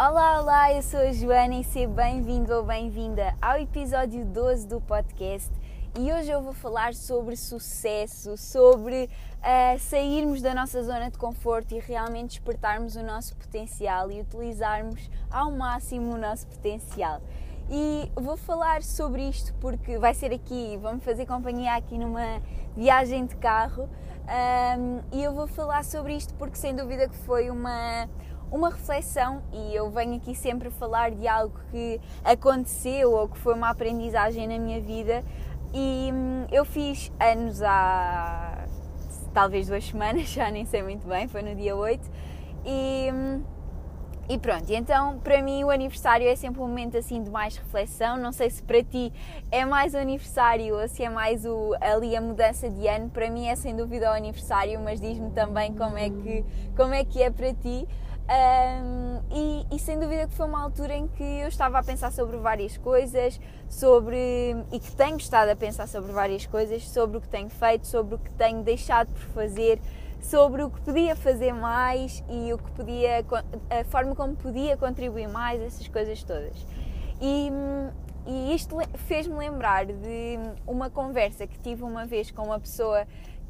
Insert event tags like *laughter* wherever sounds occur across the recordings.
Olá, olá, eu sou a Joana e seja bem-vindo ou bem-vinda ao episódio 12 do podcast. E hoje eu vou falar sobre sucesso, sobre uh, sairmos da nossa zona de conforto e realmente despertarmos o nosso potencial e utilizarmos ao máximo o nosso potencial. E vou falar sobre isto porque vai ser aqui, vamos fazer companhia aqui numa viagem de carro um, e eu vou falar sobre isto porque sem dúvida que foi uma, uma reflexão e eu venho aqui sempre falar de algo que aconteceu ou que foi uma aprendizagem na minha vida e hum, eu fiz anos há talvez duas semanas, *laughs* já nem sei muito bem, foi no dia 8 e hum, e pronto, então para mim o aniversário é sempre um momento assim de mais reflexão. Não sei se para ti é mais o aniversário ou se é mais o, ali a mudança de ano. Para mim é sem dúvida o aniversário, mas diz-me também como é que, como é, que é para ti. Um, e, e, sem dúvida que foi uma altura em que eu estava a pensar sobre várias coisas, sobre e que tenho estado a pensar sobre várias coisas, sobre o que tenho feito, sobre o que tenho deixado por fazer, sobre o que podia fazer mais e o que podia, a forma como podia contribuir mais, essas coisas todas. E, e isto fez-me lembrar de uma conversa que tive uma vez com uma pessoa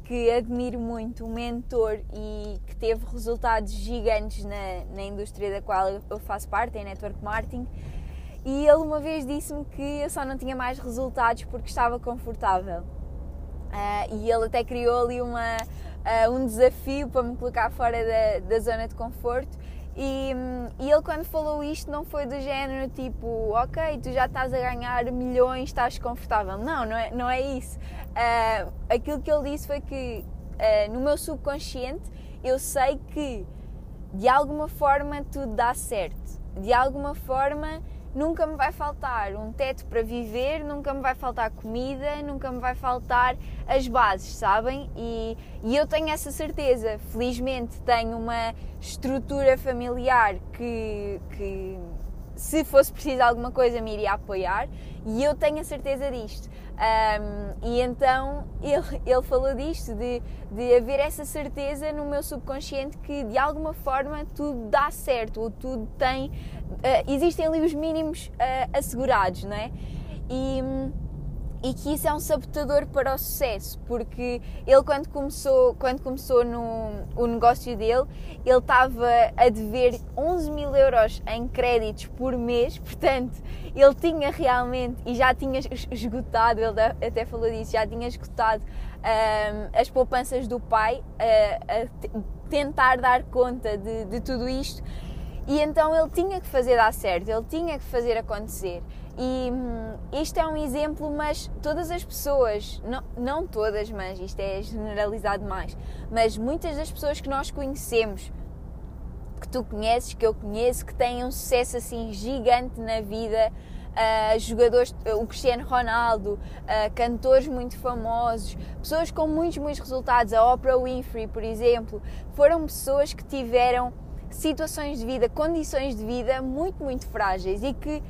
que admiro muito, um mentor e que teve resultados gigantes na, na indústria da qual eu faço parte, em network marketing. E ele uma vez disse-me que eu só não tinha mais resultados porque estava confortável. Uh, e ele até criou ali uma, uh, um desafio para me colocar fora da, da zona de conforto. E, e, ele, quando falou isto, não foi do género tipo, ok, tu já estás a ganhar milhões, estás confortável. Não, não é, não é isso. Uh, aquilo que ele disse foi que uh, no meu subconsciente eu sei que de alguma forma tudo dá certo. De alguma forma nunca me vai faltar um teto para viver, nunca me vai faltar comida, nunca me vai faltar as bases, sabem? E, e eu tenho essa certeza. Felizmente tenho uma estrutura familiar que, que se fosse preciso alguma coisa me iria apoiar e eu tenho a certeza disto. Um, e então ele, ele falou disto, de, de haver essa certeza no meu subconsciente que de alguma forma tudo dá certo, ou tudo tem. Uh, existem ali os mínimos uh, assegurados, não é? E e que isso é um sabotador para o sucesso, porque ele quando começou, quando começou no o negócio dele, ele estava a dever 11 mil euros em créditos por mês, portanto ele tinha realmente, e já tinha esgotado, ele até falou disso, já tinha esgotado um, as poupanças do pai a, a tentar dar conta de, de tudo isto, e então ele tinha que fazer dar certo, ele tinha que fazer acontecer. E hum, isto é um exemplo, mas todas as pessoas, não, não todas, mas isto é generalizado mais, mas muitas das pessoas que nós conhecemos, que tu conheces, que eu conheço, que têm um sucesso assim gigante na vida, uh, jogadores, o Cristiano Ronaldo, uh, cantores muito famosos, pessoas com muitos, muitos resultados, a Oprah Winfrey, por exemplo, foram pessoas que tiveram situações de vida, condições de vida muito, muito frágeis e que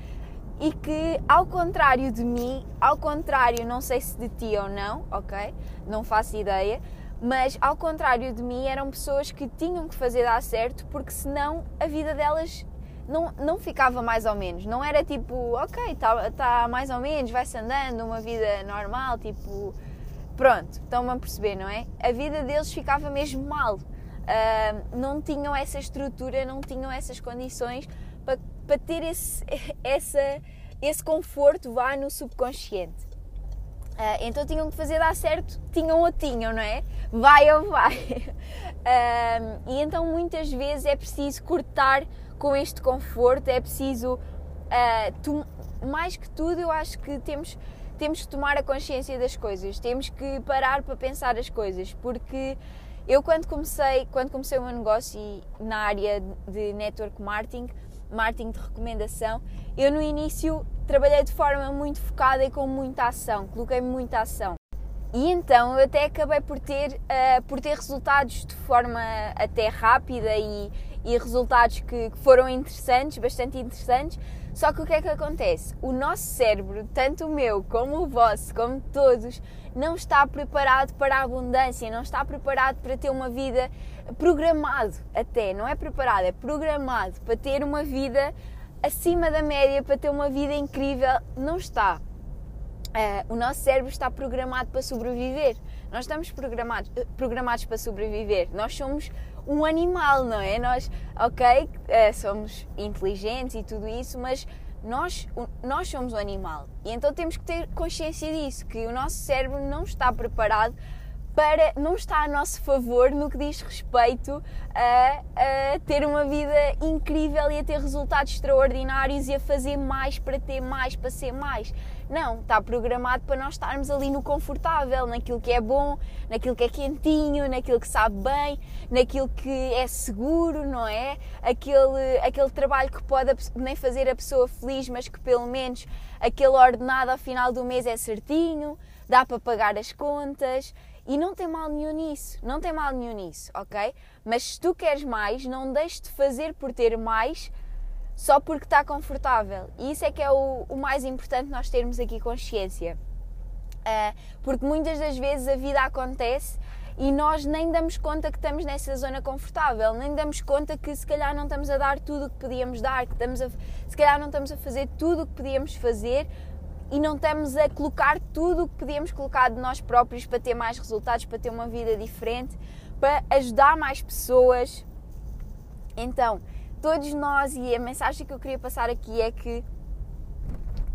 e que, ao contrário de mim, ao contrário, não sei se de ti ou não, ok? Não faço ideia, mas ao contrário de mim, eram pessoas que tinham que fazer dar certo porque senão a vida delas não, não ficava mais ou menos. Não era tipo, ok, está tá mais ou menos, vai-se andando, uma vida normal, tipo. Pronto, estão-me a perceber, não é? A vida deles ficava mesmo mal. Uh, não tinham essa estrutura, não tinham essas condições para, para ter esse, essa, esse conforto vá no subconsciente. Uh, então tinham que fazer dar certo, tinham ou tinham, não é? Vai ou vai. *laughs* Uh, e então muitas vezes é preciso cortar com este conforto, é preciso, uh, mais que tudo, eu acho que temos, temos que tomar a consciência das coisas, temos que parar para pensar as coisas, porque eu quando comecei, quando comecei o meu negócio e na área de network marketing, marketing de recomendação, eu no início trabalhei de forma muito focada e com muita ação, coloquei muita ação. E então eu até acabei por ter, uh, por ter resultados de forma até rápida e, e resultados que, que foram interessantes, bastante interessantes. Só que o que é que acontece? O nosso cérebro, tanto o meu como o vosso, como todos, não está preparado para a abundância, não está preparado para ter uma vida programado até, não é preparado, é programado para ter uma vida acima da média, para ter uma vida incrível, não está. Uh, o nosso cérebro está programado para sobreviver. Nós estamos programados, programados para sobreviver. Nós somos um animal, não é? Nós, ok, uh, somos inteligentes e tudo isso, mas nós, nós somos um animal. E então temos que ter consciência disso, que o nosso cérebro não está preparado para não está a nosso favor no que diz respeito a, a, ter uma vida incrível e a ter resultados extraordinários e a fazer mais para ter mais, para ser mais. Não, está programado para nós estarmos ali no confortável, naquilo que é bom, naquilo que é quentinho, naquilo que sabe bem, naquilo que é seguro, não é? Aquele, aquele trabalho que pode nem fazer a pessoa feliz, mas que pelo menos aquele ordenado ao final do mês é certinho, dá para pagar as contas. E não tem mal nenhum nisso, não tem mal nenhum nisso, ok? Mas se tu queres mais, não deixes de fazer por ter mais só porque está confortável. E isso é que é o, o mais importante nós termos aqui consciência. Uh, porque muitas das vezes a vida acontece e nós nem damos conta que estamos nessa zona confortável, nem damos conta que se calhar não estamos a dar tudo o que podíamos dar, que estamos a, se calhar não estamos a fazer tudo o que podíamos fazer e não estamos a colocar tudo o que podíamos colocar de nós próprios para ter mais resultados, para ter uma vida diferente, para ajudar mais pessoas. Então, todos nós, e a mensagem que eu queria passar aqui é que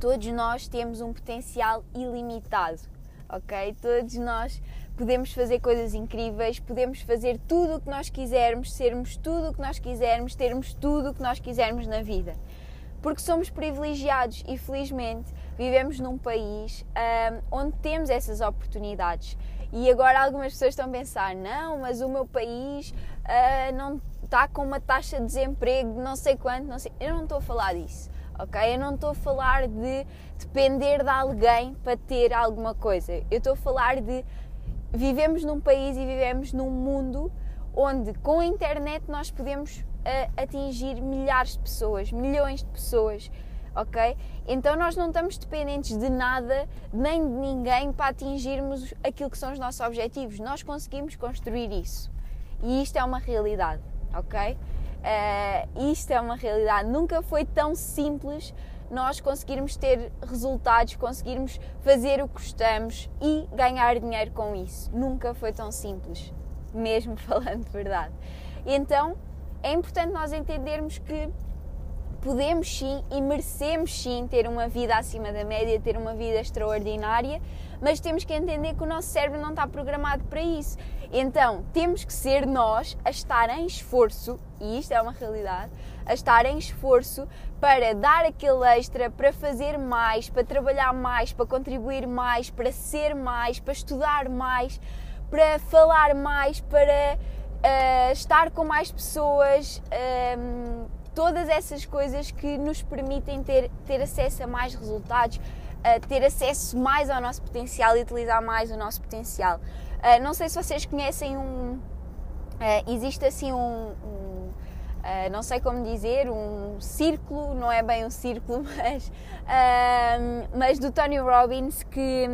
todos nós temos um potencial ilimitado, ok? Todos nós podemos fazer coisas incríveis, podemos fazer tudo o que nós quisermos, sermos tudo o que nós quisermos, termos tudo o que nós quisermos na vida. Porque somos privilegiados e felizmente vivemos num país onde temos essas oportunidades. E agora algumas pessoas estão a pensar: não, mas o meu país uh, não está com uma taxa de desemprego de não sei quanto, não sei. Eu não estou a falar disso, ok? Eu não estou a falar de depender de alguém para ter alguma coisa. Eu estou a falar de vivemos num país e vivemos num mundo onde com a internet nós podemos uh, atingir milhares de pessoas, milhões de pessoas ok? Então nós não estamos dependentes de nada nem de ninguém para atingirmos aquilo que são os nossos objetivos. Nós conseguimos construir isso e isto é uma realidade, ok? Uh, isto é uma realidade. Nunca foi tão simples nós conseguirmos ter resultados, conseguirmos fazer o que gostamos e ganhar dinheiro com isso. Nunca foi tão simples, mesmo *laughs* falando de verdade. Então é importante nós entendermos que podemos sim e merecemos sim ter uma vida acima da média, ter uma vida extraordinária, mas temos que entender que o nosso cérebro não está programado para isso. Então, temos que ser nós a estar em esforço, e isto é uma realidade, a estar em esforço para dar aquele extra, para fazer mais, para trabalhar mais, para contribuir mais, para ser mais, para estudar mais, para falar mais, para uh, estar com mais pessoas. Uh, todas essas coisas que nos permitem ter, ter acesso a mais resultados, a ter acesso mais ao nosso potencial e utilizar mais o nosso potencial. Uh, não sei se vocês conhecem um. Uh, existe assim um. um uh, não sei como dizer, um círculo, não é bem um círculo, *laughs* mas, mas do Tony Robbins, que,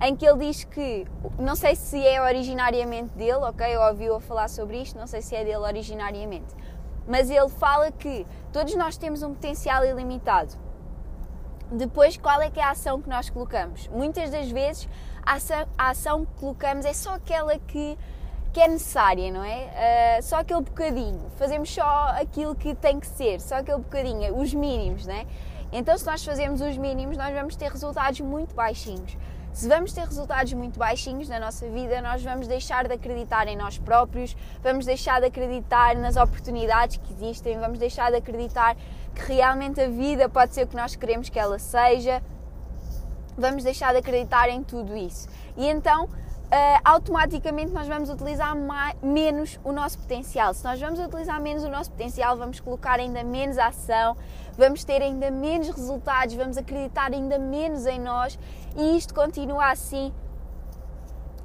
em que ele diz que, não sei se é originariamente dele, ok? Eu ouvi-o falar sobre isto, não sei se é dele originariamente, mas ele fala que todos nós temos um potencial ilimitado. Depois, qual é que é a ação que nós colocamos? Muitas das vezes, a ação, que colocamos é só aquela que, que é necessária, não é? Uh, só aquele bocadinho. Fazemos só aquilo que tem que ser, só aquele bocadinho, os mínimos, não é? Então, se nós fazemos os mínimos, nós vamos ter resultados muito baixinhos. Se vamos ter resultados muito baixinhos na nossa vida, nós vamos deixar de acreditar em nós próprios, vamos deixar de acreditar nas oportunidades que existem, vamos deixar de acreditar que realmente a vida pode ser o que nós queremos que ela seja, vamos deixar de acreditar em tudo isso. E então automaticamente nós vamos utilizar mais, menos o nosso potencial. Se nós vamos utilizar menos o nosso potencial, vamos colocar ainda menos ação, vamos ter ainda menos resultados, vamos acreditar ainda menos em nós e isto continua assim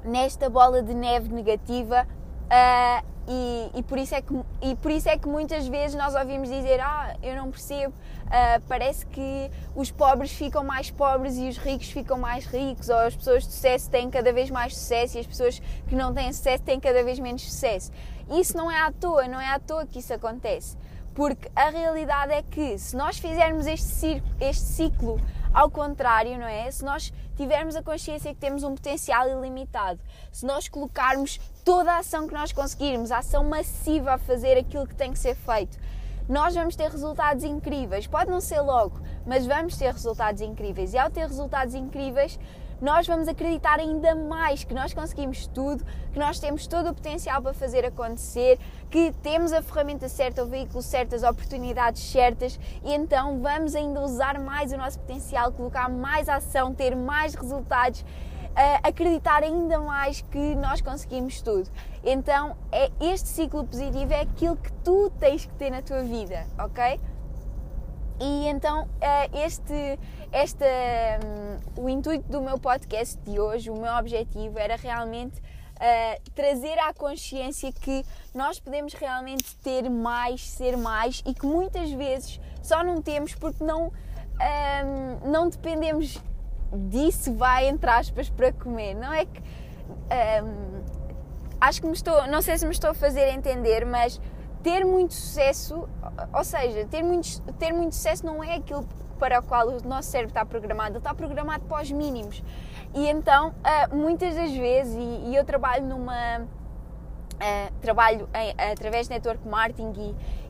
nesta bola de neve negativa uh, e, e, por isso é que, e por isso é que muitas vezes nós ouvimos dizer: Ah, eu não percebo, uh, parece que os pobres ficam mais pobres e os ricos ficam mais ricos, ou as pessoas de sucesso têm cada vez mais sucesso e as pessoas que não têm sucesso têm cada vez menos sucesso. Isso não é à toa, não é à toa que isso acontece. Porque a realidade é que se nós fizermos este ciclo, este ciclo ao contrário, não é? Se nós tivermos a consciência que temos um potencial ilimitado, se nós colocarmos toda a ação que nós conseguirmos, a ação massiva a fazer aquilo que tem que ser feito, nós vamos ter resultados incríveis. Pode não ser logo, mas vamos ter resultados incríveis. E ao ter resultados incríveis, nós vamos acreditar ainda mais que nós conseguimos tudo, que nós temos todo o potencial para fazer acontecer, que temos a ferramenta certa, o veículo certo, as oportunidades certas e então vamos ainda usar mais o nosso potencial, colocar mais ação, ter mais resultados. Uh, acreditar ainda mais que nós conseguimos tudo. Então, é este ciclo positivo é aquilo que tu tens que ter na tua vida, ok? E então eh, este, este, um, o intuito do meu podcast de hoje, o meu objetivo era realmente uh, trazer à consciência que nós podemos realmente ter mais, ser mais e que muitas vezes só não temos porque não, um, não dependemos disso vai entre aspas para comer. Não é que um, acho que me estou, não sei se me estou a fazer entender, mas ter muito sucesso, ou seja, ter muito, ter muito sucesso não é aquilo para o qual o nosso cérebro está programado, está programado para os mínimos. E então, ah, muitas das vezes, e eu trabalho numa. Uh, trabalho através de network marketing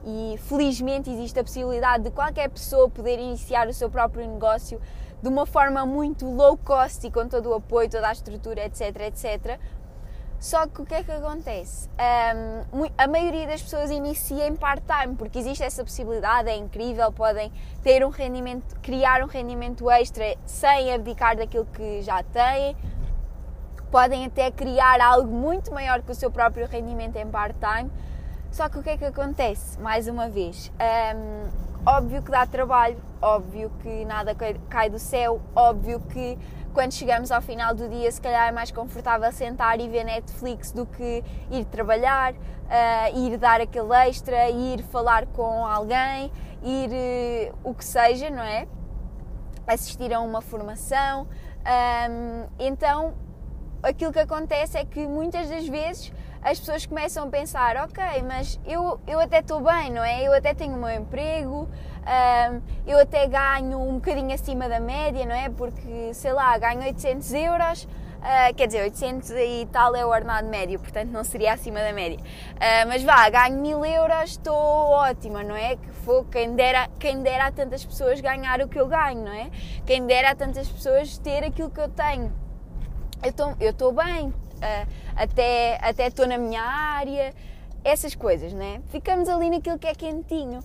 e, e, felizmente existe a possibilidade de qualquer pessoa poder iniciar o seu próprio negócio de uma forma muito low cost e com todo o apoio, toda a estrutura, etc, etc. Só que o que é que acontece? Um, a maioria das pessoas inicia em part-time, porque existe essa possibilidade, é incrível, podem ter um rendimento, criar um rendimento extra sem abdicar daquilo que já têm, podem até criar algo muito maior que o seu próprio rendimento em part-time. Só que o que é que acontece? Mais uma vez, um, óbvio que dá trabalho, óbvio que nada cai do céu, óbvio que quando chegamos ao final do dia, se calhar é mais confortável sentar e ver Netflix do que ir trabalhar, uh, ir dar aquele extra, ir falar com alguém, ir uh, o que seja, não é? Assistir a uma formação. Um, então, aquilo que acontece é que muitas das vezes as pessoas começam a pensar: ok, mas eu, eu até estou bem, não é? Eu até tenho o meu emprego, um, eu até ganho um bocadinho acima da média, não é? Porque, sei lá, ganho 800 euros. Uh, quer dizer, 800 e tal é o ordenado médio, portanto não seria acima da média. Uh, mas vá, ganho 1000 euros, estou ótima, não é? Que for, quem, dera, quem dera a tantas pessoas ganhar o que eu ganho, não é? Quem dera a tantas pessoas ter aquilo que eu tenho. Eu estou bem, uh, até estou na minha área, essas coisas, não é? Ficamos ali naquilo que é quentinho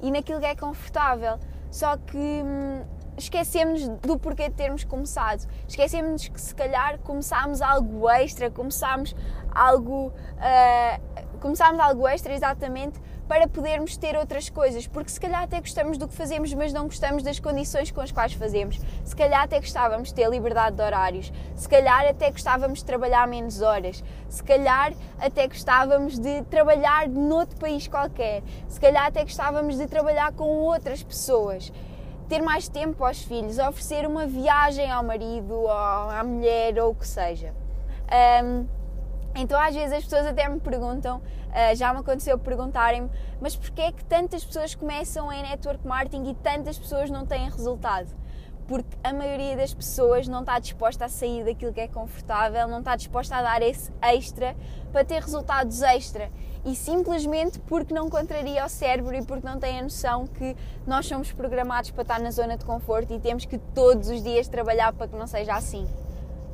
e naquilo que é confortável. Só que hum, esquecemos do porquê de termos começado. Esquecemos que se calhar começámos algo extra, começámos algo, uh, começámos algo extra exatamente para podermos ter outras coisas, porque se calhar até gostamos do que fazemos, mas não gostamos das condições com as quais fazemos. Se calhar até gostávamos de ter liberdade de horários, se calhar até gostávamos de trabalhar menos horas, se calhar até gostávamos de trabalhar noutro país qualquer, se calhar até gostávamos de trabalhar com outras pessoas. Ter mais tempo aos filhos, oferecer uma viagem ao marido, ou à mulher, ou o que seja. Um, então às vezes as pessoas até me perguntam, uh, já me aconteceu perguntarem-me, mas porquê é que tantas pessoas começam em network marketing e tantas pessoas não têm resultado? Porque a maioria das pessoas não está disposta a sair daquilo que é confortável, não está disposta a dar esse extra para ter resultados extra. E simplesmente porque não contraria o cérebro e porque não tem a noção que nós somos programados para estar na zona de conforto e temos que todos os dias trabalhar para que não seja assim.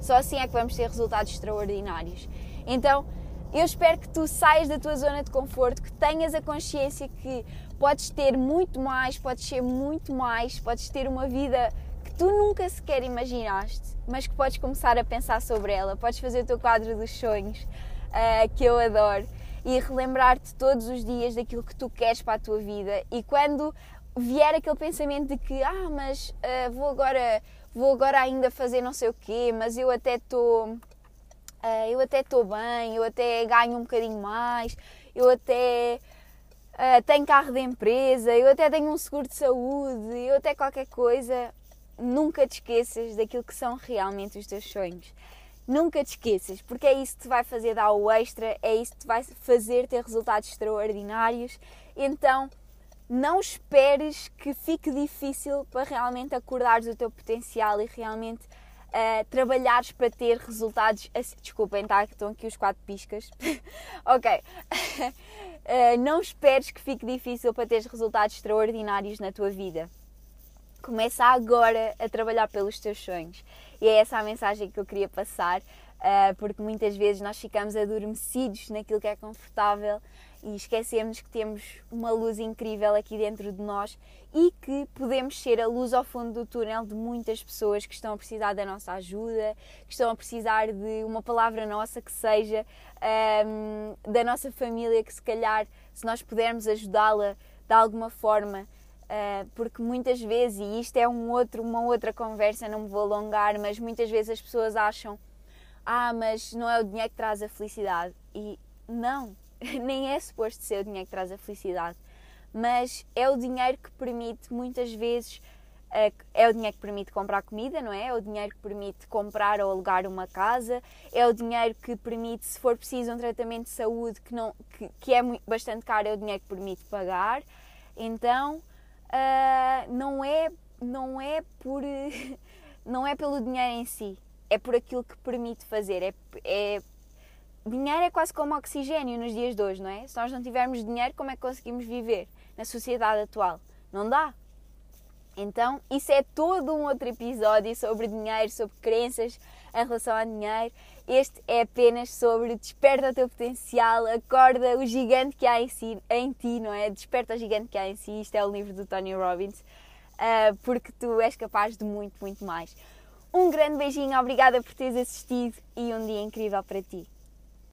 Só assim é que vamos ter resultados extraordinários. Então, eu espero que tu saias da tua zona de conforto, que tenhas a consciência que podes ter muito mais, podes ser muito mais, podes ter uma vida que tu nunca sequer imaginaste, mas que podes começar a pensar sobre ela. Podes fazer o teu quadro dos sonhos, uh, que eu adoro, e relembrar-te todos os dias daquilo que tu queres para a tua vida. E quando vier aquele pensamento de que, ah, mas uh, vou agora vou agora ainda fazer não sei o quê, mas eu até estou uh, eu até estou bem, eu até ganho um bocadinho mais, eu até uh, tenho carro de empresa, eu até tenho um seguro de saúde, eu até qualquer coisa. Nunca te esqueças daquilo que são realmente os teus sonhos. Nunca te esqueças, porque é isso que te vai fazer dar o extra, é isso que te vai fazer ter resultados extraordinários. Então, não esperes que fique difícil para realmente acordares o teu potencial e realmente uh, trabalhares para ter resultados. Assim, desculpem, tá? estão aqui os quatro piscas. *laughs* ok. uh, *laughs* não esperes que fique difícil para teres resultados extraordinários na tua vida. Começa agora a trabalhar pelos teus sonhos. E é essa a mensagem que eu queria passar, uh, porque muitas vezes nós ficamos adormecidos naquilo que é confortável e esquecemos que temos uma luz incrível aqui dentro de nós e que podemos ser a luz ao fundo do túnel de muitas pessoas que estão a precisar da nossa ajuda, que estão a precisar de uma palavra nossa que seja um, ehm, da nossa família, que se calhar, se nós pudermos ajudá-la de alguma forma, Uh, porque muitas vezes, e isto é um outro, uma outra conversa, não me vou alongar, mas muitas vezes as pessoas acham: ah, mas não é o dinheiro que traz a felicidade. E não, *laughs* nem é suposto ser o dinheiro que traz a felicidade, mas é o dinheiro que permite muitas vezes. É o dinheiro que permite comprar comida, não é? É o dinheiro que permite comprar ou alugar uma casa, é o dinheiro que permite, se for preciso, um tratamento de saúde que, não, que, que é bastante caro, é o dinheiro que permite pagar. Então, uh, não é não é por *laughs* não é pelo dinheiro em si, é por aquilo que permite fazer. É, é, dinheiro é quase como oxigênio nos dias de hoje, não é? Se nós não tivermos dinheiro, como é que conseguimos viver na sociedade atual? Não dá. Então, isso é todo um outro episódio sobre dinheiro, sobre crenças em relação a dinheiro. Este é apenas sobre desperta o teu potencial, acorda o gigante que há em, si, em ti, não é? Desperta o gigante que há em si. Isto é o livro do Tony Robbins, uh, porque tu és capaz de muito, muito mais. Um grande beijinho, obrigada por teres assistido e um dia incrível para ti.